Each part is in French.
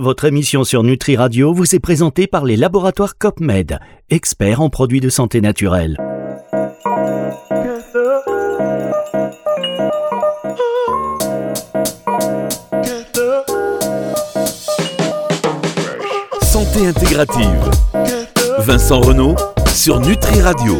Votre émission sur Nutri Radio vous est présentée par les laboratoires COPMED, experts en produits de santé naturelle. Santé intégrative. Vincent Renault sur Nutri Radio.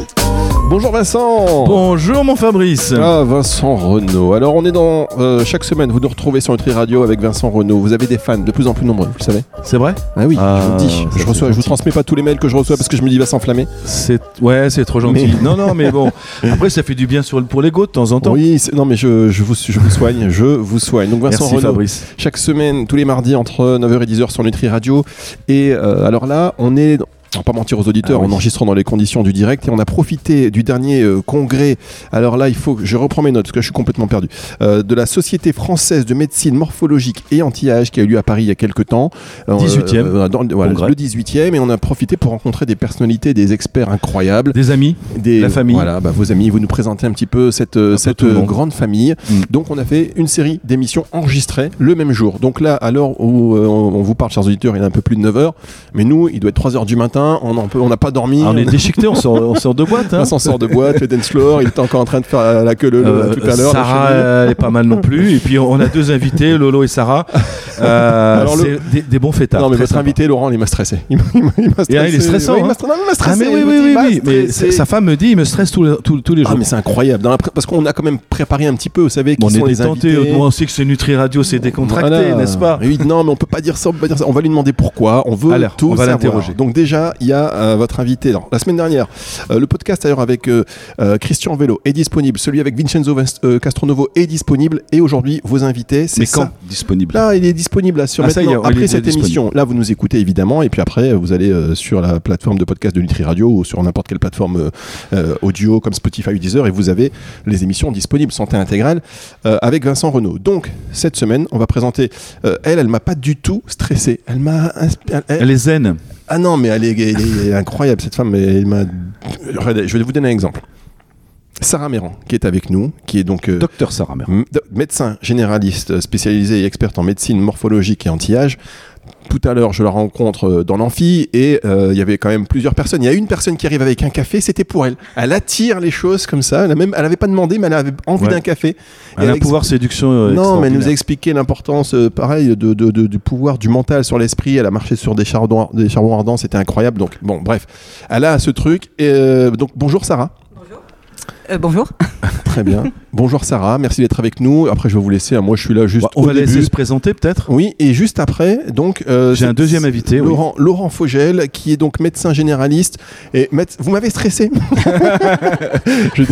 Bonjour Vincent Bonjour mon Fabrice Ah Vincent Renault. Alors on est dans euh, chaque semaine, vous nous retrouvez sur Nutri Radio avec Vincent Renault. Vous avez des fans de plus en plus nombreux, vous le savez C'est vrai? Ah oui, Ah, je vous le dis. ça, Je, c'est reçois, je vous gentil. transmets pas tous les mails que je reçois parce que je me dis va s'enflammer. C'est ouais, c'est trop gentil. Non non, mais bon. Après ça fait du bien sur le- pour l'ego de temps en temps. Oui, c'est- non mais je, je vous, je vous soigne, je vous soigne. Donc Vincent Merci Fabrice. chaque semaine, tous les mardis entre 9h et 10h sur Nutri Radio. Et euh, alors là, on est... On va pas mentir aux auditeurs, Ah oui. en enregistrant dans les conditions du direct et on a profité du dernier euh, congrès. Alors là, il faut que je reprends mes notes parce que je suis complètement perdu. Euh, de la Société française de médecine morphologique et anti-âge qui a eu lieu à Paris il y a quelques temps. Euh, 18e euh, dans le- voilà, congrès. le 18e et on a profité pour rencontrer des personnalités, des experts incroyables. Des amis. Des, La famille. Voilà, bah, vos amis, vous nous présentez un petit peu cette, cette grande famille. Mm. Donc on a fait une série d'émissions enregistrées le même jour. Donc là, à l'heure où on on vous parle, chers auditeurs, il est un peu plus de 9h. Mais nous, il doit être 3h du matin, on peut- on n'a pas dormi. Ah, on est déchiqueté, on sort, on sort de boîte. Hein. Vincent sort de boîte, le dance floor, il était encore en train de faire la queue le, Euh, tout à l'heure. Sarah, elle est pas mal non plus. Et puis on a deux invités, Lolo et Sarah. Euh, Alors, le- des, des bons fêtards. non mais votre sympa. invité Laurent il m'a stressé. Il m'a m'a- il m'a Et, il est stressé. stressant, Ouais, m'a hein. il Ah stressé. mais oui oui oui, mais stressé. sa femme me dit il me stresse tous les, tous, tous les jours. Ah mais c'est incroyable Dans la pré- parce qu'on a quand même préparé un petit peu vous savez qui Bon, on sont les invités on sait que c'est Nutri Radio, c'est décontracté, Voilà. n'est-ce pas Oui, non, mais on peut pas dire ça. On peut pas dire ça. On va lui demander pourquoi. On veut Alors, tout on va l'interroger. Donc déjà, il y a euh, votre invité. La semaine dernière, euh, le podcast d'ailleurs avec euh, Christian Vélo est disponible. Celui avec Vincenzo Castronovo est disponible. Et aujourd'hui, vos invités, c'est Mais ça. quand disponible Là, il est disponible là, sur Ah, maintenant. après cette disponible. émission, là, vous nous écoutez évidemment, et puis après, vous allez sur la plateforme de podcast de Nutri Radio ou sur n'importe quelle plateforme audio comme Spotify ou Deezer, et vous avez les émissions disponibles santé intégrale avec Vincent Renault. Donc cette semaine, on va présenter. elle, elle m'a pas du tout stressé. Elle m'a. inspi- elle- Elle est zen. Ah non, mais elle est, elle est- elle est incroyable cette femme. Elle m'a. Je vais vous donner un exemple. Sarah Méran, qui est avec nous, qui est donc euh, Docteur Sarah Mer. M- de- médecin généraliste spécialisé et experte en médecine morphologique et anti-âge. Tout à l'heure, je la rencontre euh, dans l'amphi et euh, il y avait quand même plusieurs personnes. Il y a une personne qui arrive avec un café, c'était pour elle. Elle attire les choses comme ça. Elle elle avait pas demandé, mais elle avait envie Ouais. d'un café. Elle a un pouvoir séduction. euh, non, mais elle nous a expliqué l'importance, euh, pareil, de, de- de- du pouvoir du mental sur l'esprit. Elle a marché sur des charbons, des charbons ardents, c'était incroyable. Donc, bon, bref, elle a ce truc. Et, donc, bonjour Sarah. Euh, bonjour. Très bien. bonjour Sarah, merci d'être avec nous. Après, je vais vous laisser. hein. Moi, je suis là juste Bah, on au va laisser se présenter peut-être. Oui, et juste après, donc. euh, J'ai un deuxième invité. oui. Laurent, Laurent Fogel, qui est donc médecin généraliste. Et méde- vous m'avez stressé. Je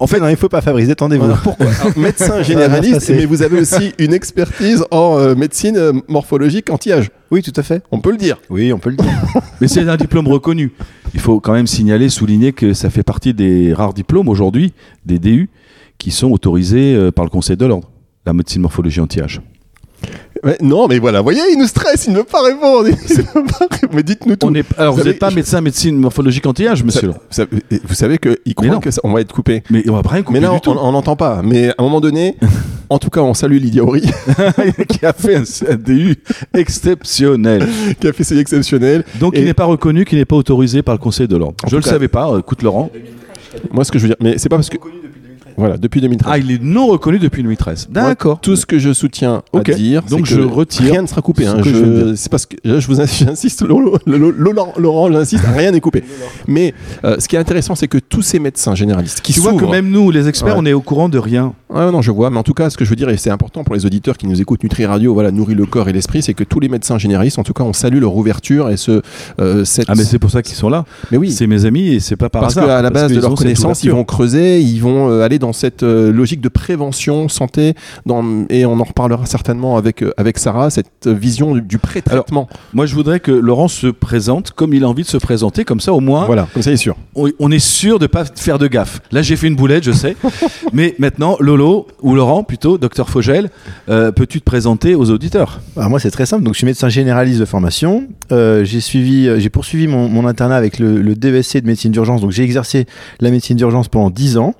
En fait, non, il faut pas Fabrice, détendez-vous. Pourquoi Alors, Médecin généraliste, passé. mais vous avez aussi une expertise en euh, médecine euh, morphologique anti-âge. Oui, tout à fait. On peut le dire. Oui, on peut le dire. Mais c'est un diplôme reconnu. Il faut quand même signaler, souligner que ça fait partie des rares diplômes aujourd'hui, des DU, qui sont autorisés euh, par le Conseil de l'ordre. La médecine morphologie anti-âge. Non, mais voilà, vous voyez, il nous stresse, il ne veut pas répondre. Mais dites-nous tout. On est, alors, Vous n'êtes pas médecin médecine morphologique anti-âge, monsieur. Vous savez, vous savez qu'il croit non. que ça- on va être coupé. Mais on va pas rien couper Mais là, du on n'entend pas. Mais à un moment donné, en tout cas, on salue Lydia Horry, qui a fait un, un DU exceptionnel. qui a fait ses exceptionnels. Donc, Et- il n'est pas reconnu, qui n'est pas autorisé par le Conseil de l'ordre. Je tout le cas- savais pas. euh, Écoute, Laurent. Moi, ce que je veux dire, mais c'est pas parce que. Voilà, depuis 2013. Ah, il est non reconnu depuis 2013. Moi, D'accord. Tout ce que je soutiens Ok. à dire, Donc je que retire Rien ne sera coupé. hein. que je. C'est parce que je vous ins- j'insiste, Lolo- Lolo- Laurent, j'insiste, rien n'est coupé. Mais euh, ce qui est intéressant, c'est que tous ces médecins généralistes qui Tu vois que même nous, les experts, Ouais. on est au courant de rien. Ouais, non, je vois. Mais en tout cas, ce que je veux dire, et c'est important pour les auditeurs qui nous écoutent, Nutri Radio, voilà, nourrit le corps et l'esprit, c'est que tous les médecins généralistes, en tout cas, on salue leur ouverture et ce, euh, cette. Ah, mais c'est pour ça qu'ils sont là. Mais oui. C'est mes amis et c'est pas par Parce hasard. qu'à la Parce base de leur connaissance, ils vont creuser, ils vont euh, aller dans cette euh, logique de prévention, santé, dans, et on en reparlera certainement avec, euh, avec Sarah, cette euh, vision du, du pré-traitement. Moi, je voudrais que Laurent se présente comme il a envie de se présenter, comme ça, au moins, Voilà, comme ça, il est sûr. on, on est sûr de pas faire de gaffe. Là, j'ai fait une boulette, je sais. Mais maintenant, Lolo, ou Laurent plutôt, docteur Fogel, euh, peux-tu te présenter aux auditeurs? Alors moi, c'est très simple. Donc, je suis médecin généraliste de formation. Euh, j'ai suivi, euh, j'ai poursuivi mon, mon internat avec le, le DVC de médecine d'urgence. Donc, j'ai exercé la médecine d'urgence pendant 10 ans.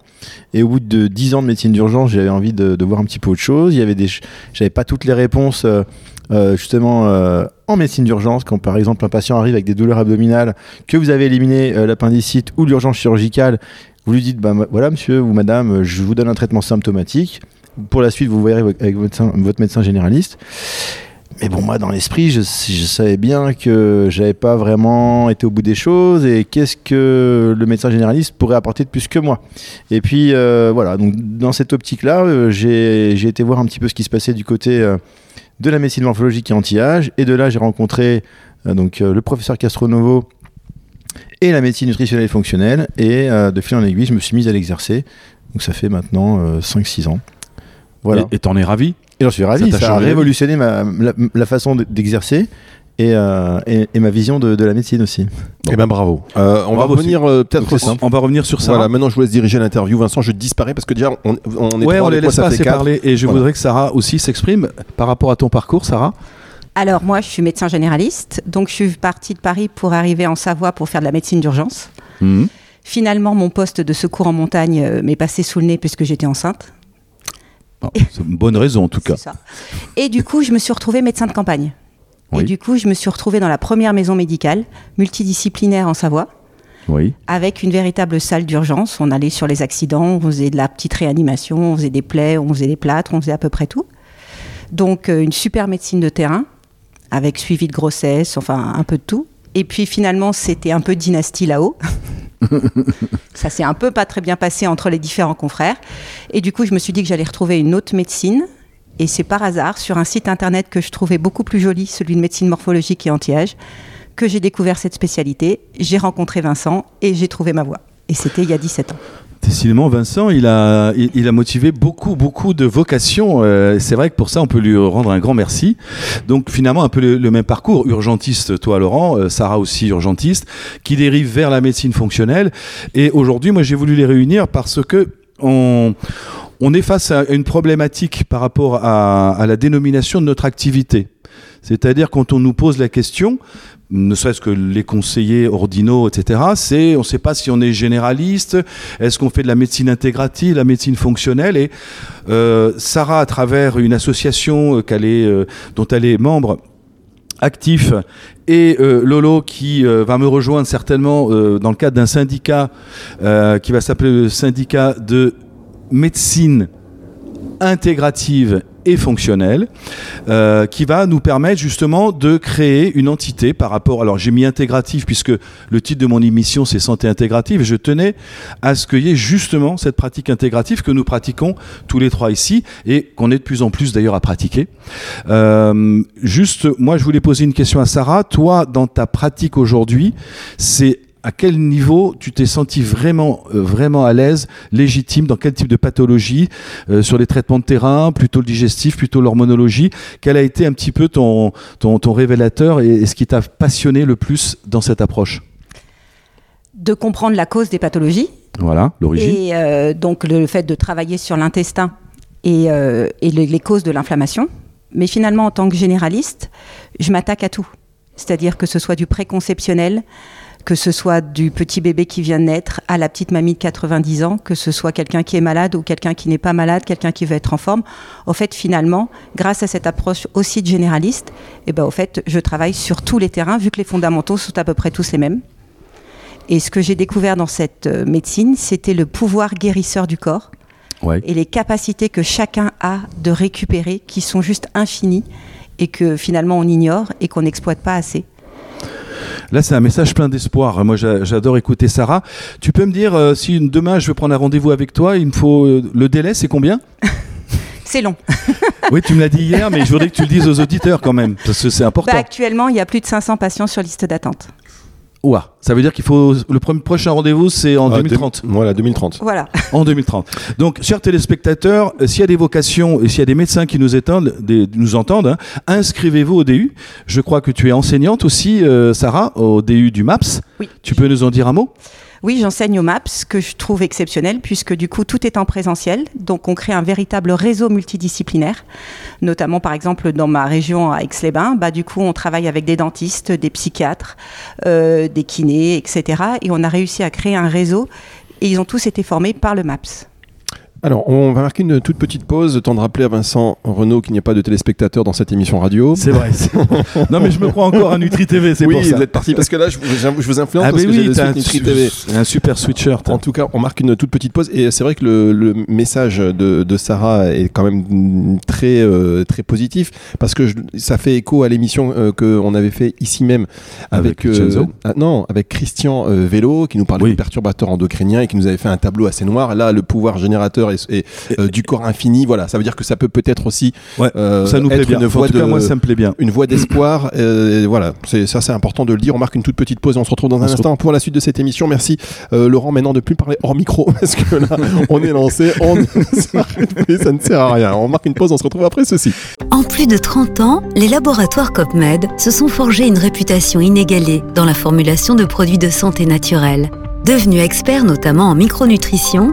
Et au bout de 10 ans de médecine d'urgence, j'avais envie de, voir un petit peu autre chose. Il y avait des, j'avais pas toutes les réponses. euh, euh, justement euh, en médecine d'urgence, quand par exemple un patient arrive avec des douleurs abdominales, que vous avez éliminé l'appendicite ou l'urgence chirurgicale, vous lui dites bah, voilà monsieur ou madame, je vous donne un traitement symptomatique. Pour la suite, vous verrez avec votre médecin généraliste. Mais bon, moi, dans l'esprit, je, savais bien que j'avais pas vraiment été au bout des choses et qu'est-ce que le médecin généraliste pourrait apporter de plus que moi. Et puis, euh, voilà, donc dans cette optique-là, euh, j'ai été voir un petit peu ce qui se passait du côté euh, de la médecine morphologique et anti-âge. Et de là, j'ai rencontré donc, le professeur Castronovo et la médecine nutritionnelle et fonctionnelle. Et de fil en aiguille, je me suis mis à l'exercer. Donc ça fait maintenant euh, 5-6 ans. Voilà. Et t'en es ravi? Et j'en suis ravi, Ça a révolutionné ma, la, la façon de- d'exercer et, euh, et, et ma vision de, de la médecine aussi. Eh ben bravo. Euh, on Bravo va revenir euh, peut-être. On va revenir sur ça. Voilà, maintenant je vous laisse diriger l'interview. Vincent, je disparais parce que déjà on, on est ouais, trois, on les laisse pas assez parler. Et je Voilà. voudrais que Sarah aussi s'exprime par rapport à ton parcours, Sarah. Alors moi, je suis médecin généraliste, donc je suis partie de Paris pour arriver en Savoie pour faire de la médecine d'urgence. Mhm. Finalement, mon poste de secours en montagne euh, m'est passé sous le nez puisque j'étais enceinte. C'est une bonne raison en tout cas. Ça. Et du coup, je me suis retrouvée médecin de campagne. Oui. Et du coup, je me suis retrouvée dans la première maison médicale multidisciplinaire en Savoie, Oui. avec une véritable salle d'urgence. On allait sur les accidents, on faisait de la petite réanimation, on faisait des plaies, on faisait des plâtres, on faisait à peu près tout. Donc, euh, une super médecine de terrain, avec suivi de grossesse, enfin un peu de tout. Et puis finalement, c'était un peu dynastie là-haut. Ça s'est un peu pas très bien passé entre les différents confrères. Et du coup, je me suis dit que j'allais retrouver une autre médecine. Et c'est par hasard, sur un site internet que je trouvais beaucoup plus joli, celui de médecine morphologique et anti-âge, que j'ai découvert cette spécialité. J'ai rencontré Vincent et j'ai trouvé ma voie. Et c'était il y a 17 ans. Décidément, Vincent, il a, motivé beaucoup, beaucoup de vocations. Euh, c'est vrai que pour ça, on peut lui rendre un grand merci. Donc finalement, un peu le, le même parcours. Urgentiste, toi, Laurent, euh, Sarah aussi urgentiste, qui dérive vers la médecine fonctionnelle. Et aujourd'hui, moi, j'ai voulu les réunir parce que on, on est face à une problématique par rapport à, à la dénomination de notre activité. C'est-à-dire quand on nous pose la question, ne serait-ce que les conseillers ordinaux, etc., on ne sait pas si on est généraliste, est-ce qu'on fait de la médecine intégrative, la médecine fonctionnelle. Et euh, Sarah, à travers une association euh, euh, dont elle est membre, actif et Lolo qui va me rejoindre certainement dans le cadre d'un syndicat qui va s'appeler le syndicat de médecine intégrative et fonctionnelle euh, qui va nous permettre justement de créer une entité par rapport alors j'ai mis intégrative puisque le titre de mon émission c'est santé intégrative je tenais à ce qu'il y ait justement cette pratique intégrative que nous pratiquons tous les trois ici et qu'on est de plus en plus d'ailleurs à pratiquer euh, juste, moi, je voulais poser une question à Sarah. Toi, dans ta pratique aujourd'hui, c'est à quel niveau tu t'es senti vraiment, euh, vraiment à l'aise, légitime, dans quel type de pathologie, euh, sur les traitements de terrain, plutôt le digestif, plutôt l'hormonologie? Quel a été un petit peu ton, ton, ton révélateur et, et ce qui t'a passionné le plus dans cette approche? De comprendre la cause des pathologies, Voilà, l'origine. Et euh, donc le fait de travailler sur l'intestin et, euh, et les, les causes de l'inflammation. Mais finalement, en tant que généraliste, je m'attaque à tout. C'est-à-dire que ce soit du préconceptionnel, que ce soit du petit bébé qui vient de naître à la petite mamie de 90 ans, que ce soit quelqu'un qui est malade ou quelqu'un qui n'est pas malade, quelqu'un qui veut être en forme. Au fait, finalement, grâce à cette approche aussi de généraliste, eh ben, au fait, je travaille sur tous les terrains, vu que les fondamentaux sont à peu près tous les mêmes. Et ce que j'ai découvert dans cette euh, médecine, c'était le pouvoir guérisseur du corps Ouais. et les capacités que chacun a de récupérer qui sont juste infinies et que finalement on ignore et qu'on n'exploite pas assez. Là, c'est un message plein d'espoir. Moi, j'a- j'adore écouter Sarah. Tu peux me dire euh, si demain je veux prendre un rendez-vous avec toi, il me faut euh, le délai, c'est combien C'est long. Oui, tu me l'as dit hier, mais je voudrais que tu le dises aux auditeurs quand même, parce que c'est important. Bah, actuellement, il y a plus de 500 patients sur liste d'attente. Ouah, ça veut dire qu'il faut le premier prochain rendez-vous, c'est en Ah, 2030. deux- Voilà, 2030. Voilà. En 2030. Donc, chers téléspectateurs, euh, s'il y a des vocations et s'il y a des médecins qui nous, étendent, des- nous entendent, hein, inscrivez-vous au DU. Je crois que tu es enseignante aussi, euh, Sarah, au DU du MAPS. Oui. Tu peux nous en dire un mot? Oui, j'enseigne au MAPS, que je trouve exceptionnel, puisque du coup, tout est en présentiel. Donc, on crée un véritable réseau multidisciplinaire. Notamment, par exemple, dans ma région à Aix-les-Bains, bah, du coup, on travaille avec des dentistes, des psychiatres, euh, des kinés, etc. Et on a réussi à créer un réseau. Et ils ont tous été formés par le MAPS. Alors, on va marquer une toute petite pause, le temps de rappeler à Vincent Renault qu'il n'y a pas de téléspectateurs dans cette émission radio. C'est vrai. non, mais je me crois encore à Nutri TV, c'est oui, pour ça. vous êtes parti parce que là, je vous, je vous influence Ah, parce que j'ai oui, site un, Nutri TV. un super sweatshirt. En tout cas, on marque une toute petite pause et c'est vrai que le, le message de, de Sarah est quand même très euh, très positif parce que je- ça fait écho à l'émission euh, que on avait fait ici même avec, Avec Vincenzo ah, non avec Christian euh, Vélo qui nous parlait Oui. de perturbateurs endocriniens et qui nous avait fait un tableau assez noir. Là, le pouvoir générateur est, euh, du corps infini. Voilà, ça veut dire que ça peut peut-être aussi Ouais, euh, ça nous plaît être bien. une Enfin, en voie tout cas, de moi, ça me plaît bien. une voie d'espoir. euh, voilà, c'est ça, c'est important de le dire. On marque une toute petite pause et on se retrouve dans un instant pour la suite de cette émission. Merci euh, Laurent. Maintenant de plus parler hors micro parce que là, on est lancé, on ça ne sert à rien. On marque une pause, on se retrouve après ceci. En plus de 30 ans, les laboratoires COPMED se sont forgés une réputation inégalée dans la formulation de produits de santé naturelle. Devenus experts notamment en micronutrition,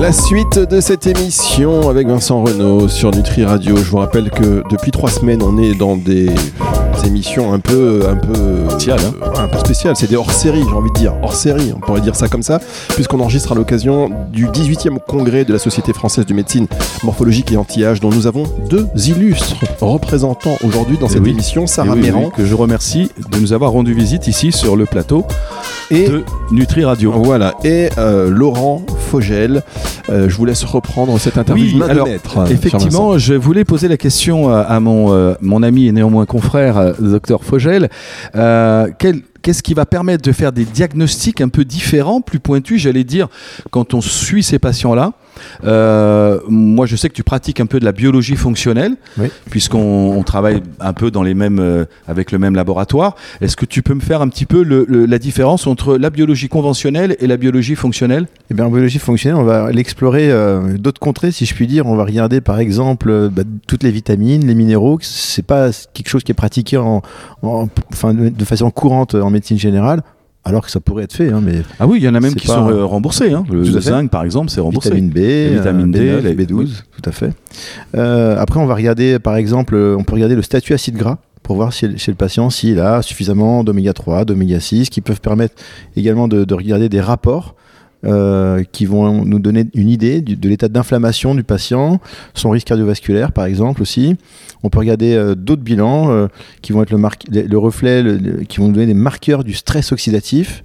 La suite de cette émission avec Vincent Renault sur Nutri Radio. Je vous rappelle que depuis trois semaines, on est dans des émissions un peu, un peu, Spéciales, hein. euh, un peu spéciales. C'est des hors-série, j'ai envie de dire hors-série. On pourrait dire ça comme ça, puisqu'on enregistre à l'occasion du 18e congrès de la Société française de médecine morphologique et anti-âge, dont nous avons deux illustres représentants aujourd'hui dans Eh cette oui. émission, Et Sarah oui, Méran oui, que je remercie de nous avoir rendu visite ici sur le plateau et de Nutri Radio. Voilà, et euh, Laurent Fogel. Euh, je vous laisse reprendre cette interview Oui, alors, Vincent. Effectivement, je voulais poser la question à, à mon, euh, mon ami et néanmoins confrère, euh, docteur Fogel. Euh, quel- Qu'est-ce qui va permettre de faire des diagnostics un peu différents, plus pointus, j'allais dire, quand on suit ces patients-là Euh, Moi, je sais que tu pratiques un peu de la biologie fonctionnelle, Oui. puisqu'on on travaille un peu dans les mêmes, euh, avec le même laboratoire. Est-ce que tu peux me faire un petit peu le- le- la différence entre la biologie conventionnelle et la biologie fonctionnelle? Eh bien, en biologie fonctionnelle, on va l'explorer euh, d'autres contrées, si je puis dire. On va regarder, par exemple, bah, toutes les vitamines, les minéraux. C'est pas quelque chose qui est pratiqué en, en- enfin, de façon courante en médecine générale, alors que ça pourrait être fait. hein, mais Ah oui, il y en a même qui pas- sont remboursés. hein. Le, zinc, par exemple, c'est remboursé. vitamine B, La vitamine D, B9, les- B12, oui. tout à fait. Euh, après, on va regarder, par exemple, euh, on peut regarder le statut acide gras pour voir chez le patient s'il a suffisamment d'oméga 3, d'oméga 6, qui peuvent permettre également de, de regarder des rapports euh, qui vont nous donner une idée de l'état d'inflammation du patient, son risque cardiovasculaire par exemple aussi. On peut regarder euh, d'autres bilans euh, qui vont être le, reflet, le- le- qui vont nous donner des marqueurs du stress oxydatif.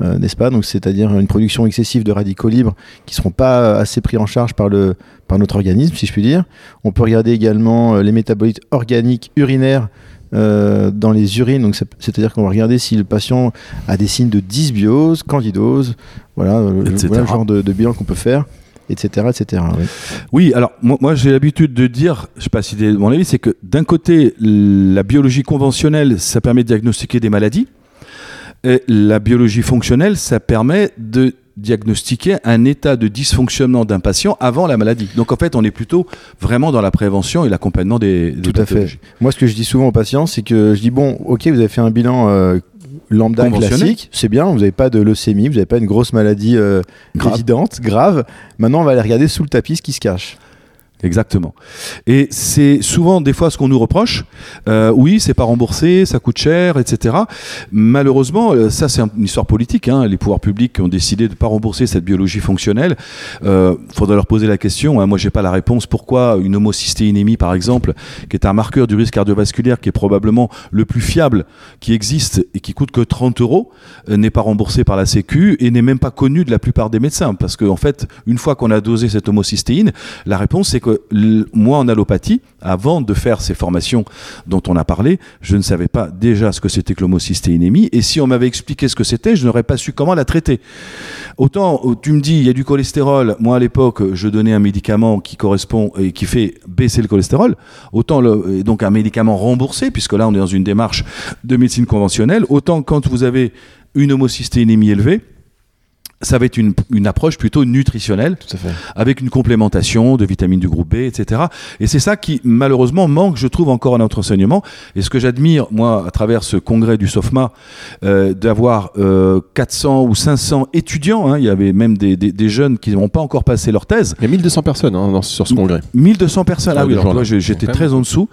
n'est-ce pas? Donc, c'est-à-dire une production excessive de radicaux libres qui ne seront pas assez pris en charge par, le, par notre organisme, si je puis dire. On peut regarder également les métabolites organiques urinaires euh, dans les urines. Donc, c'est- c'est-à-dire qu'on va regarder si le patient a des signes de dysbiose, candidose. Voilà, euh, voilà le genre de, de bilan qu'on peut faire, etc. etc. oui. Oui, alors moi, moi, j'ai l'habitude de dire, je sais pas si c'est mon avis, c'est que d'un côté, la biologie conventionnelle, ça permet de diagnostiquer des maladies. Et la biologie fonctionnelle, ça permet de diagnostiquer un état de dysfonctionnement d'un patient avant la maladie. Donc en fait, on est plutôt vraiment dans la prévention et l'accompagnement des, des Tout à fait. Moi, ce que je dis souvent aux patients, c'est que je dis bon, ok, vous avez fait un bilan euh, lambda classique, c'est bien, vous n'avez pas de leucémie, vous n'avez pas une grosse maladie euh, Grave. évidente, grave. Maintenant, on va aller regarder sous le tapis ce qui se cache. Exactement. Et c'est souvent des fois ce qu'on nous reproche. Euh, oui, c'est pas remboursé, ça coûte cher, etc. Malheureusement, euh, ça c'est un- une histoire politique. hein. Les pouvoirs publics ont décidé de pas rembourser cette biologie fonctionnelle. Euh, faudrait leur poser la question. hein. Moi, j'ai pas la réponse. Pourquoi une homocystéinémie, par exemple, qui est un marqueur du risque cardiovasculaire, qui est probablement le plus fiable qui existe et qui coûte que 30 euros, euh, n'est pas remboursé par la Sécu et n'est même pas connu de la plupart des médecins? Parce qu'en en fait, une fois qu'on a dosé cette homocystéine, la réponse c'est que moi en allopathie, avant de faire ces formations dont on a parlé, je ne savais pas déjà ce que c'était que l'homocystéinémie et si on m'avait expliqué ce que c'était, je n'aurais pas su comment la traiter. Autant euh, tu me dis il y a du cholestérol, moi à l'époque je donnais un médicament qui correspond et qui fait baisser le cholestérol, autant donc un médicament remboursé puisque là on est dans une démarche de médecine conventionnelle, autant quand vous avez une homocystéinémie élevée, ça va être une, une approche plutôt nutritionnelle, Tout à fait. avec une complémentation de vitamines du groupe B, etc. Et c'est ça qui, malheureusement, manque, je trouve, encore à notre enseignement. Et ce que j'admire, moi, à travers ce congrès du SOFMA, euh, d'avoir euh, 400 ou 500 étudiants, hein, il y avait même des, des- des jeunes qui n'ont pas encore passé leur thèse, Il y a 1200 personnes hein, dans- sur ce congrès. 1200 personnes, ah oui, alors j'ai- j'étais très en dessous,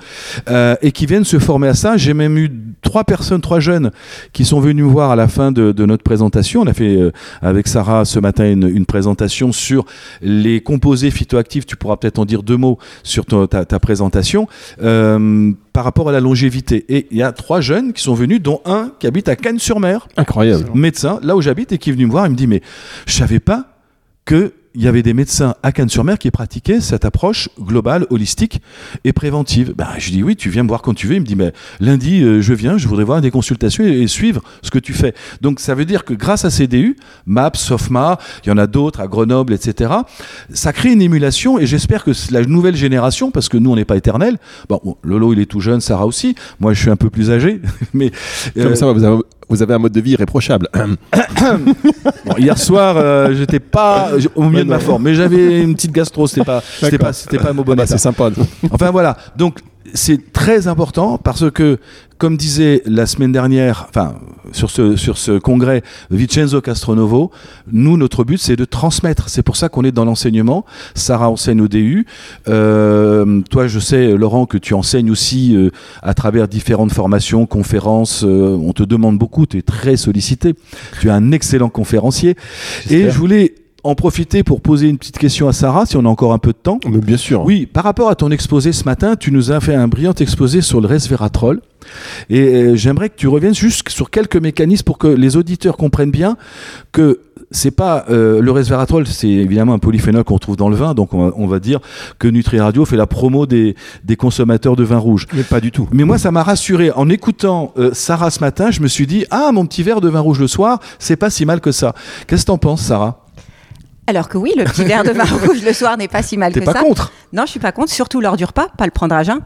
euh, et qui viennent se former à ça. J'ai même eu trois personnes, trois jeunes, qui sont venus me voir à la fin de, de notre présentation. On a fait euh, avec Sarah ce matin une, une présentation sur les composés phytoactifs. Tu pourras peut-être en dire deux mots sur ta présentation. euh, par rapport à la longévité. Et il y a trois jeunes qui sont venus, dont un qui habite à Cannes-sur-Mer Incroyable. médecin, là où j'habite, et qui est venu me voir, il me dit, mais je savais pas que il y avait des médecins à Cannes-sur-Mer qui pratiquaient cette approche globale, holistique et préventive. Ben, je dis oui, tu viens me voir quand tu veux. Il me dit, mais lundi, euh, je viens, je voudrais voir des consultations et, suivre ce que tu fais. Donc, ça veut dire que grâce à CDU, MAPS, SOFMA, il y en a d'autres à Grenoble, etc., ça crée une émulation et j'espère que la nouvelle génération, parce que nous, on n'est pas éternel, bon, bon, Lolo, il est tout jeune, Sarah aussi, moi, je suis un peu plus âgé, mais... Euh, vous vous avez un mode de vie irréprochable. Bon, hier soir, euh, j'étais pas au milieu de ma forme, mais j'avais une petite gastro, c'était pas, c'était pas, c'était pas mon bon Bah, état. c'est sympa. Enfin voilà, donc c'est très important parce que, comme disait la semaine dernière, enfin sur ce sur ce congrès Vincenzo Castronovo, nous notre but c'est de transmettre. C'est pour ça qu'on est dans l'enseignement. Sarah enseigne au DU. Euh, toi, je sais, Laurent, que tu enseignes aussi euh, à travers différentes formations, conférences. euh, on te demande beaucoup. Tu es très sollicité. Tu es un excellent conférencier. Et je voulais en profiter pour poser une petite question à Sarah, si on a encore un peu de temps. Mais bien sûr. Oui, par rapport à ton exposé ce matin, tu nous as fait un brillant exposé sur le resveratrol. Et euh, j'aimerais que tu reviennes juste sur quelques mécanismes pour que les auditeurs comprennent bien que c'est pas euh, le resveratrol, c'est évidemment un polyphénol qu'on trouve dans le vin, donc on va, on va dire que Nutri Radio fait la promo des, des consommateurs de vin rouge. Mais pas du tout. Mais moi, ça m'a rassuré. En écoutant euh, Sarah ce matin, je me suis dit ah mon petit verre de vin rouge le soir, c'est pas si mal que ça. Qu'est-ce que t'en penses, Sarah? Alors que oui, le petit verre de vin rouge le soir n'est pas si mal que pas ça. contre Non, je suis pas contre, surtout lors du repas, pas le prendre à jeun,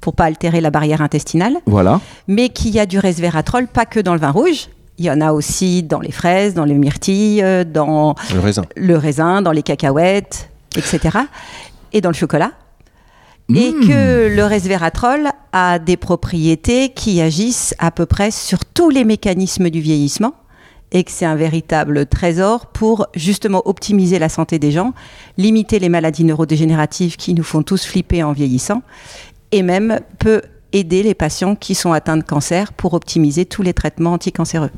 pour pas altérer la barrière intestinale, Voilà. mais qu'il y a du resveratrol pas que dans le vin rouge. Il y en a aussi dans les fraises, dans les myrtilles, euh, dans Le raisin. le raisin, dans les cacahuètes, etc. Et dans le chocolat. Et Mmh. que le resveratrol a des propriétés qui agissent à peu près sur tous les mécanismes du vieillissement et que c'est un véritable trésor pour justement optimiser la santé des gens, limiter les maladies neurodégénératives qui nous font tous flipper en vieillissant et même peut aider les patients qui sont atteints de cancer pour optimiser tous les traitements anticancéreux.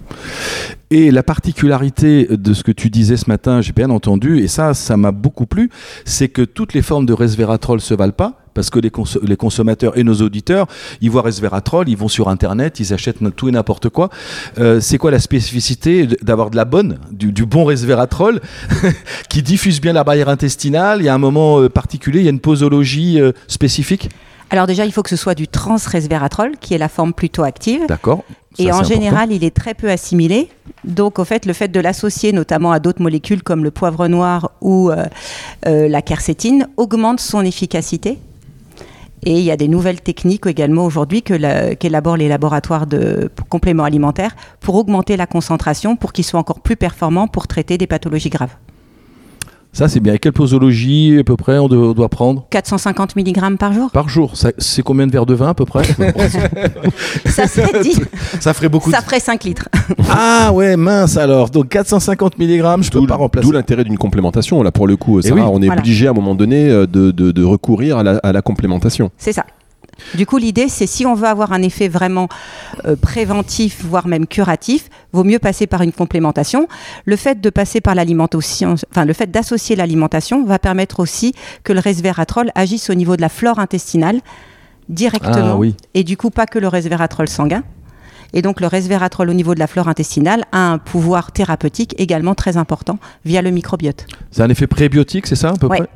Et la particularité de ce que tu disais ce matin, j'ai bien entendu, et ça, ça m'a beaucoup plu, c'est que toutes les formes de resveratrol se valent pas. Parce que les, cons- les consommateurs et nos auditeurs, ils voient resveratrol, ils vont sur Internet, ils achètent tout et n'importe quoi. Euh, c'est quoi la spécificité d'avoir de la bonne, du, du bon resveratrol, qui diffuse bien la barrière intestinale? Il y a un moment euh, particulier, il y a une posologie euh, spécifique? Alors déjà, il faut que ce soit du transresveratrol, qui est la forme plutôt active. D'accord. Ça, Et en important. général, il est très peu assimilé. Donc, au fait, le fait de l'associer notamment à d'autres molécules comme le poivre noir ou euh, euh, la quercétine augmente son efficacité. Et il y a des nouvelles techniques également aujourd'hui que la- qu'élaborent les laboratoires de compléments alimentaires pour augmenter la concentration pour qu'ils soient encore plus performants pour traiter des pathologies graves. Ça, c'est bien. Et quelle posologie, à peu près, on, doit- on doit prendre 450 mg par jour, Par jour, c'est combien de verres de vin à peu près ça serait dit, Ça ferait beaucoup. ça de- ferait 5 litres. Ah ouais, mince alors. Donc 450 mg, je peux D'où pas remplacer. d'où l'intérêt d'une complémentation. Là, pour le coup, Sarah, oui. on est Voilà. obligé à un moment donné euh, de, de- de recourir à la, à la complémentation. C'est ça. Du coup, l'idée, c'est si on veut avoir un effet vraiment euh, préventif, voire même curatif, vaut mieux passer par une complémentation. Le fait de passer par l'alimentation, enfin le fait d'associer l'alimentation, va permettre aussi que le resveratrol agisse au niveau de la flore intestinale directement, Ah oui. et du coup pas que le resveratrol sanguin. Et donc le resveratrol au niveau de la flore intestinale a un pouvoir thérapeutique également très important via le microbiote. C'est un effet prébiotique, c'est ça à peu Ouais. près?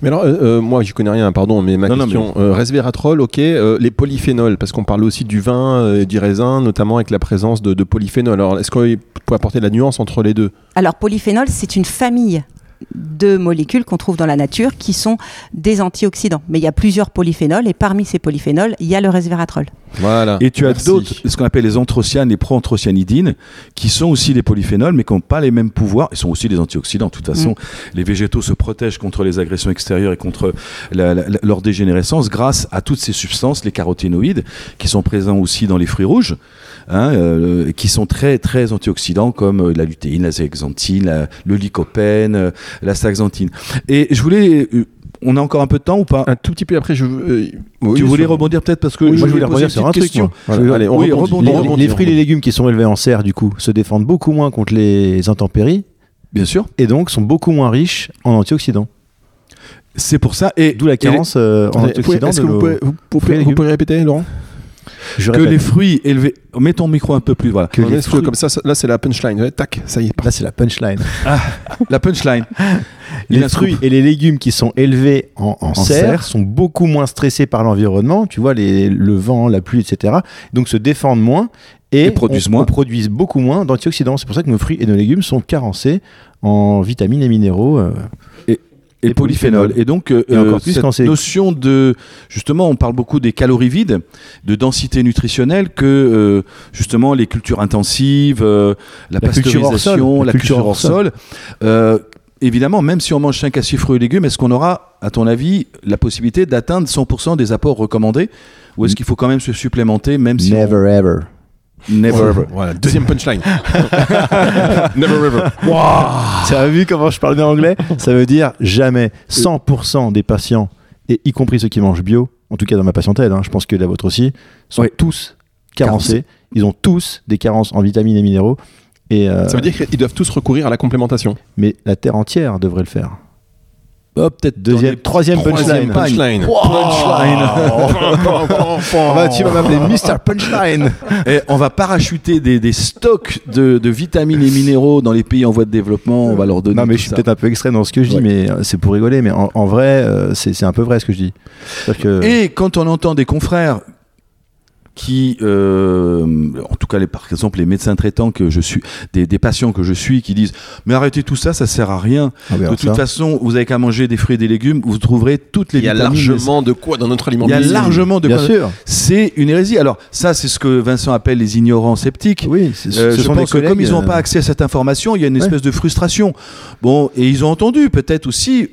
Mais alors, euh, euh, moi, j'y connais rien, pardon, mais ma Non, non, question, euh, resveratrol, ok, euh, les polyphénols, parce qu'on parle aussi du vin euh, et du raisin, notamment avec la présence de, de polyphénols. Alors, est-ce qu'on peut apporter de la nuance entre les deux? Alors polyphénol, c'est une famille de molécules qu'on trouve dans la nature qui sont des antioxydants. Mais il y a plusieurs polyphénols et parmi ces polyphénols, il y a le resveratrol. Voilà. Et tu as d'autres, ce qu'on appelle les anthrocyanes et proanthocyanidines, qui sont aussi des polyphénols, mais qui n'ont pas les mêmes pouvoirs. Ils sont aussi des antioxydants. De toute façon, les végétaux se protègent contre les agressions extérieures et contre la- la- la- leur dégénérescence grâce à toutes ces substances, les caroténoïdes, qui sont présents aussi dans les fruits rouges, hein, euh, qui sont très très antioxydants, comme euh, la lutéine, la zéaxanthine, le lycopène, euh, la staxanthine. Et je voulais, on a encore un peu de temps ou pas? Un tout petit peu après, je euh, oui, Tu voulais sur- rebondir peut-être parce que Oui, je moi je voulais rebondir sur un truc. question. moi. Voilà, Je- allez, on Oui, rebondit. rebondis, les, on rebondit, les fruits et les légumes qui sont élevés en serre, du coup, se défendent beaucoup moins contre les intempéries Bien sûr. et donc sont beaucoup moins riches en antioxydants. C'est pour ça. Et D'où la carence euh, en antioxydants. Est-ce que vous pouvez répéter, Laurent? Je que répète. les fruits élevés. Mets ton micro un peu plus. Voilà. que les fruits- comme ça, ça- là c'est la punchline. Ouais, tac, ça y est. Là, c'est la punchline. La punchline. Les fruits et les légumes qui sont élevés en, en serre, serre. sont beaucoup moins stressés par l'environnement, tu vois, les, le vent, la pluie, etc. Donc se défendent moins et, Et produisent on- moins. on produise beaucoup moins d'antioxydants. C'est pour ça que nos fruits et nos légumes sont carencés en vitamines et minéraux. euh, Et, Et polyphénol. polyphénol. Et donc, euh, Et plus cette notion de. Justement, on parle beaucoup des calories vides, de densité nutritionnelle, que euh, justement les cultures intensives, euh, la, La culture pasteurisation, sol. la, culture, hors sol. euh, évidemment, même si on mange 5 à 6 fruits et légumes, est-ce qu'on aura, à ton avis, la possibilité d'atteindre 100% des apports recommandés? Ou est-ce qu'il faut quand même se supplémenter, même si. on- Never ever. Never ever. Voilà, deuxième punchline. Never ever. Tu as vu comment je parle bien anglais? Ça veut dire jamais 100% des patients, et y compris ceux qui mangent bio, en tout cas dans ma patientèle, hein, je pense que la vôtre aussi, sont Oui. tous carencés. Ils ont tous des carences en vitamines et minéraux. Et, euh, Ça veut dire qu'ils doivent tous recourir à la complémentation. mais la terre entière devrait le faire. Oh, peut-être Deuxième, troisième Troisième punchline. punchline. Ah bah, tu vas m'appeler Mr. Punchline. Et on va parachuter des, des stocks de, de vitamines et minéraux dans les pays en voie de développement. On va leur donner. Non mais je suis peut-être un peu extrême dans ce que je dis, Ouais. mais euh, c'est pour rigoler. Mais en, en vrai, euh, c'est un peu vrai ce que je dis. Que Et quand on entend des confrères qui, euh, en tout cas, les, par exemple, les médecins traitants que je suis, des, des patients que je suis, qui disent mais arrêtez tout ça, ça sert à rien. Ah, de toute ça, façon, vous avez qu'à manger des fruits et des légumes, vous trouverez toutes les Il y a vitamines. largement de quoi dans notre Il y a alimentation. largement de bien quoi- sûr. C'est une hérésie. Alors ça, c'est ce que Vincent appelle les ignorants sceptiques. Oui, c'est- Euh, ce je sont des pense que comme ils n'ont euh, pas accès à cette information, il y a une Ouais. espèce de frustration. Bon, et ils ont entendu peut-être aussi,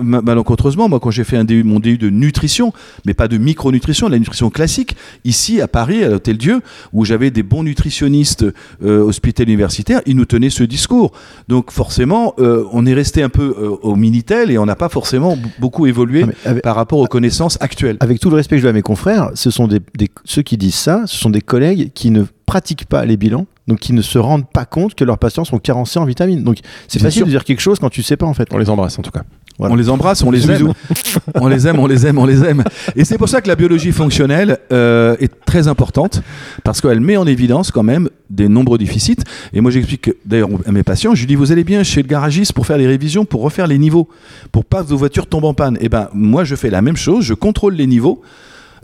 malencontreusement, moi quand j'ai fait un DU, mon DU de nutrition, mais pas de micronutrition, la nutrition classique, ici à Paris, à l'Hôtel Dieu, où j'avais des bons nutritionnistes euh, hospitaliers universitaires, ils nous tenaient ce discours. Donc forcément, euh, on est resté un peu euh, au Minitel et on n'a pas forcément beaucoup évolué non, avec- par rapport aux connaissances actuelles. avec tout le respect que je dois à mes confrères, ce sont des, des- ceux qui disent ça, ce sont des collègues qui ne pratiquent pas les bilans, donc qui ne se rendent pas compte que leurs patients sont carencés en vitamines. Donc c'est facile sûr. de dire quelque chose quand tu sais pas en fait. On les embrasse en tout cas. Voilà. On les embrasse, on les aime. on les aime, on les aime, on les aime. Et c'est pour ça que la biologie fonctionnelle euh, est très importante, parce qu'elle met en évidence quand même des nombreux déficits. Et moi j'explique que, d'ailleurs à mes patients, je lui dis, vous allez bien chez le garagiste pour faire les révisions, pour refaire les niveaux, pour pas que vos voitures tombent en panne. Et ben moi je fais la même chose, je contrôle les niveaux.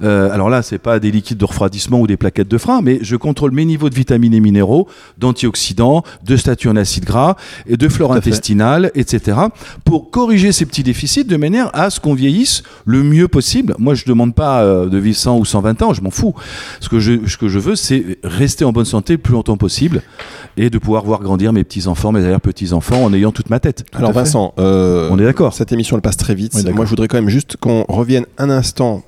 Euh, alors là, c'est pas des liquides de refroidissement ou des plaquettes de frein, mais je contrôle mes niveaux de vitamines et minéraux, d'antioxydants, de statut en acide gras, et de flore intestinale, etc. pour corriger ces petits déficits de manière à ce qu'on vieillisse le mieux possible. Moi, je demande pas euh, de vivre 100 ou 120 ans, je m'en fous. Ce que je, ce que je veux, c'est rester en bonne santé le plus longtemps possible et de pouvoir voir grandir mes petits-enfants, mes arrière-petits-enfants en ayant toute ma tête. Alors. Vincent, euh, On est d'accord. Cette émission elle passe très vite. Oui. Moi je voudrais quand même juste qu'on revienne un instant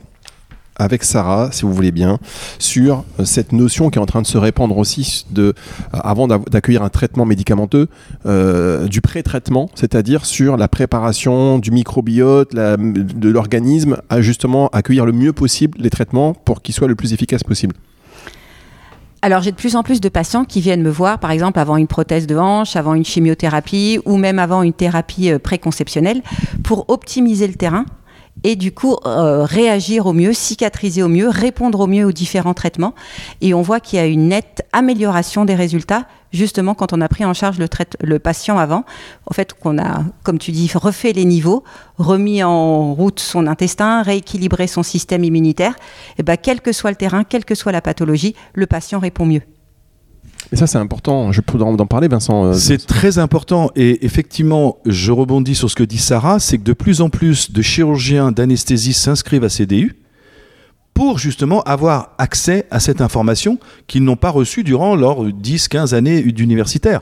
avec Sarah, si vous voulez bien, sur euh, cette notion qui est en train de se répandre aussi de, euh, avant d'accueillir un traitement médicamenteux, euh, du pré-traitement, c'est-à-dire sur la préparation du microbiote, de l'organisme, à justement accueillir le mieux possible les traitements pour qu'ils soient le plus efficaces possible. Alors j'ai de plus en plus de patients qui viennent me voir, par exemple avant une prothèse de hanche, avant une chimiothérapie ou même avant une thérapie préconceptionnelle, pour optimiser le terrain et du coup euh, réagir au mieux, cicatriser au mieux, répondre au mieux aux différents traitements. Et on voit qu'il y a une nette amélioration des résultats, justement quand on a pris en charge le, le patient avant. En fait, qu'on a, comme tu dis, refait les niveaux, remis en route son intestin, rééquilibré son système immunitaire. Et ben, quel que soit le terrain, quelle que soit la pathologie, le patient répond mieux. Et ça, c'est important. Je peux en en parler, Vincent. euh, C'est très important et effectivement, je rebondis sur ce que dit Sarah, c'est que de plus en plus de chirurgiens d'anesthésistes s'inscrivent à CDU pour justement avoir accès à cette information qu'ils n'ont pas reçue durant leurs 10-15 années d'universitaire.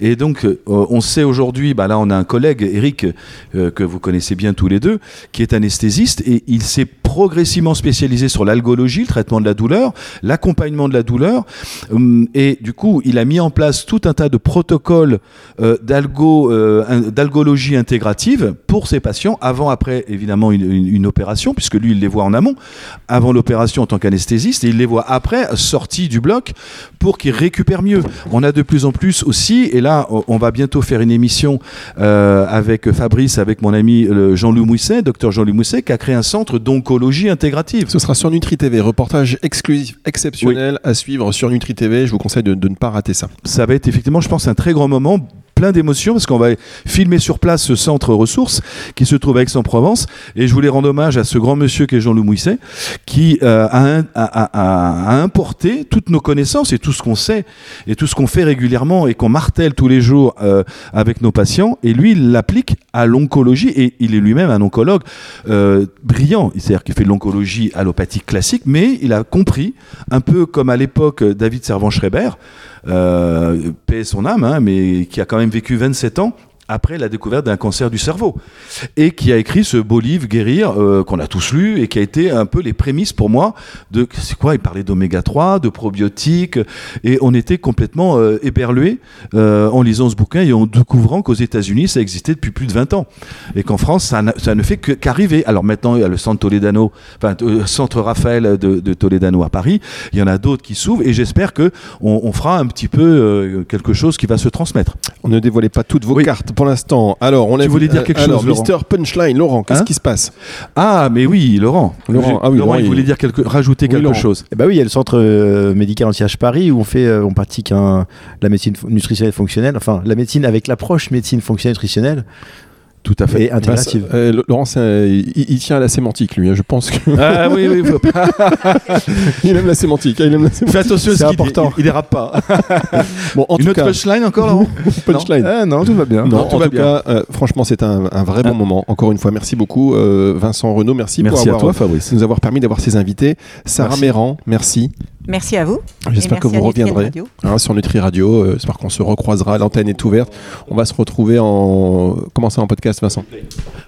Et donc, euh, on sait aujourd'hui, bah là on a un collègue, Eric, euh, que vous connaissez bien tous les deux, qui est anesthésiste et il s'est progressivement spécialisé sur l'algologie, le traitement de la douleur, l'accompagnement de la douleur. Hum, Et du coup, il a mis en place tout un tas de protocoles euh, euh, d'algologie intégrative pour ses patients, avant, après, évidemment, une, opération, puisque lui, il les voit en amont, avant l'opération en tant qu'anesthésiste, et il les voit après, sortis du bloc, pour qu'ils récupèrent mieux. On a de plus en plus aussi, et là, on- va bientôt faire une émission euh, avec Fabrice, avec mon ami Jean-Louis Mousset, docteur Jean-Louis Mousset, qui a créé un centre d'oncologie intégrative. Ce sera sur Nutri TV, reportage exclusif exceptionnel à suivre sur Nutri TV. Je vous conseille de, de ne pas rater ça. ça va être effectivement, je pense, un très grand moment plein d'émotions parce qu'on va filmer sur place ce centre ressources qui se trouve à Aix-en-Provence. Et je voulais rendre hommage à ce grand monsieur qui est Jean-Louis Mouisset qui euh, a, importé toutes nos connaissances et tout ce qu'on sait et tout ce qu'on fait régulièrement et qu'on martèle tous les jours euh, avec nos patients. Et lui il l'applique à l'oncologie et il est lui-même un oncologue euh, brillant, c'est-à-dire qu'il fait de l'oncologie allopathique classique mais il a compris un peu comme à l'époque David Servan-Schreiber paix son âme, hein, mais qui a quand même vécu 27 ans après la découverte d'un cancer du cerveau. Et qui a écrit ce beau livre Guérir euh, qu'on a tous lu et qui a été un peu les prémices pour moi de c'est quoi il parlait d'oméga 3 de probiotiques et on était complètement euh, éberlués euh, en lisant ce bouquin et en découvrant qu'aux États-Unis ça existait depuis plus de 20 ans. Et qu'en France ça, ne fait qu'arriver. Alors maintenant il y a le centre Toledano enfin euh, centre Raphaël de, de Toledano à Paris. Il y en a d'autres qui s'ouvrent et j'espère que on, on fera un petit peu quelque chose qui va se transmettre. On ne dévoilez pas toutes vos Oui. cartes pour l'instant. Alors, on Tu l'a voulais dire quelque alors, chose, Laurent Mister Punchline, Laurent, qu'est-ce Hein qui se passe Ah, mais oui, Laurent. Laurent, ah oui, Laurent, Laurent, il il- voulait dire quelque, rajouter Oui, quelque Laurent. chose. Eh bah oui, il y a le centre euh, médical anti-H Paris où on fait, euh, on pratique un, la médecine nutritionnelle fonctionnelle, enfin la médecine avec l'approche médecine fonctionnelle nutritionnelle Tout à fait. et intégrative. Bah, euh, un- il, il tient à la sémantique, lui. hein, je pense que Ah oui, oui, faut pas- il aime la sémantique. hein, Il aime la sémantique. fais attention, C'est important. Il, il dérape pas. Bon, en Une tout autre cas, punchline encore, Laurent punchline. Ah non, tout va bien. Non, tout en va tout bien. cas, euh, franchement, c'est un, un vrai bon Ah. moment. Encore une fois, merci beaucoup, euh, Vincent Renaud. Merci, Merci pour à avoir, toi, Fabrice. nous avoir permis d'avoir ces invités. Sarah Merci. Méran, merci. Merci à vous. J'espère que vous reviendrez hein, sur Nutri Radio. Euh, J'espère qu'on se recroisera. L'antenne est ouverte. On va se retrouver en. Comment ça en podcast, Vincent?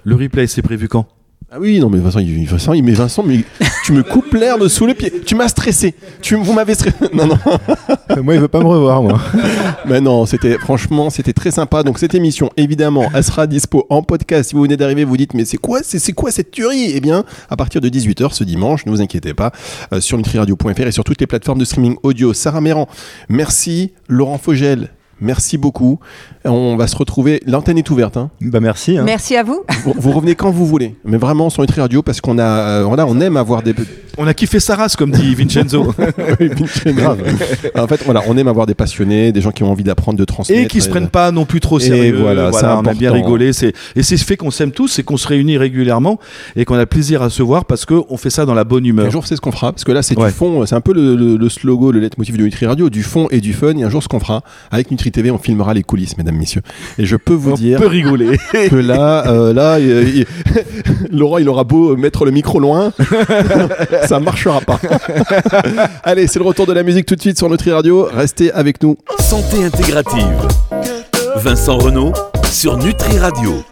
Le replay, c'est prévu quand? Ah oui, non, mais Vincent, il, Vincent, il- mais Vincent, mais tu me coupes l'herbe sous le pied. Tu m'as stressé. Tu, vous m'avez stressé. Non, non. moi, il veut pas me revoir, moi. Mais non, c'était franchement, c'était très sympa. Donc cette émission, évidemment, elle sera dispo en podcast. Si vous venez d'arriver, vous dites mais c'est quoi, c'est c'est quoi cette tuerie? Eh bien, à partir de 18h ce dimanche, ne vous inquiétez pas, euh, sur nutriradio.fr et sur toutes les plateformes de streaming audio. Sarah Méran, merci. Laurent Fogel, merci beaucoup. On va se retrouver. L'antenne est ouverte. Hein. Bah merci. hein. Merci à vous. Vous, vous revenez quand vous voulez, mais vraiment sur Nutri Radio parce qu'on a, euh, voilà, on aime avoir des On a kiffé sa race, comme dit Vincenzo. grave. en fait, voilà, on aime avoir des passionnés, des gens qui ont envie d'apprendre, de transmettre. et qui se prennent pas non plus trop Et sérieux. voilà, c'est on a bien rigolé. C'est et c'est ce fait qu'on s'aime tous, c'est qu'on se réunit régulièrement et qu'on a plaisir à se voir parce que on fait ça dans la bonne humeur. Un jour, c'est ce qu'on fera, parce que là, c'est Ouais. du fond, c'est un peu le, le, le slogan, le leitmotiv de Nutri Radio, du fond et du fun. Et un jour, ce qu'on fera, avec Nutri TV, on filmera les coulisses, mesdames, messieurs. Et je peux vous on dire peut rigoler. que là, euh, là, il- il- Laurent, il aura beau mettre le micro loin, ça marchera pas. Allez, c'est le retour de la musique tout de suite sur Nutri Radio. Restez avec nous. Santé intégrative. Vincent Renault sur Nutri Radio.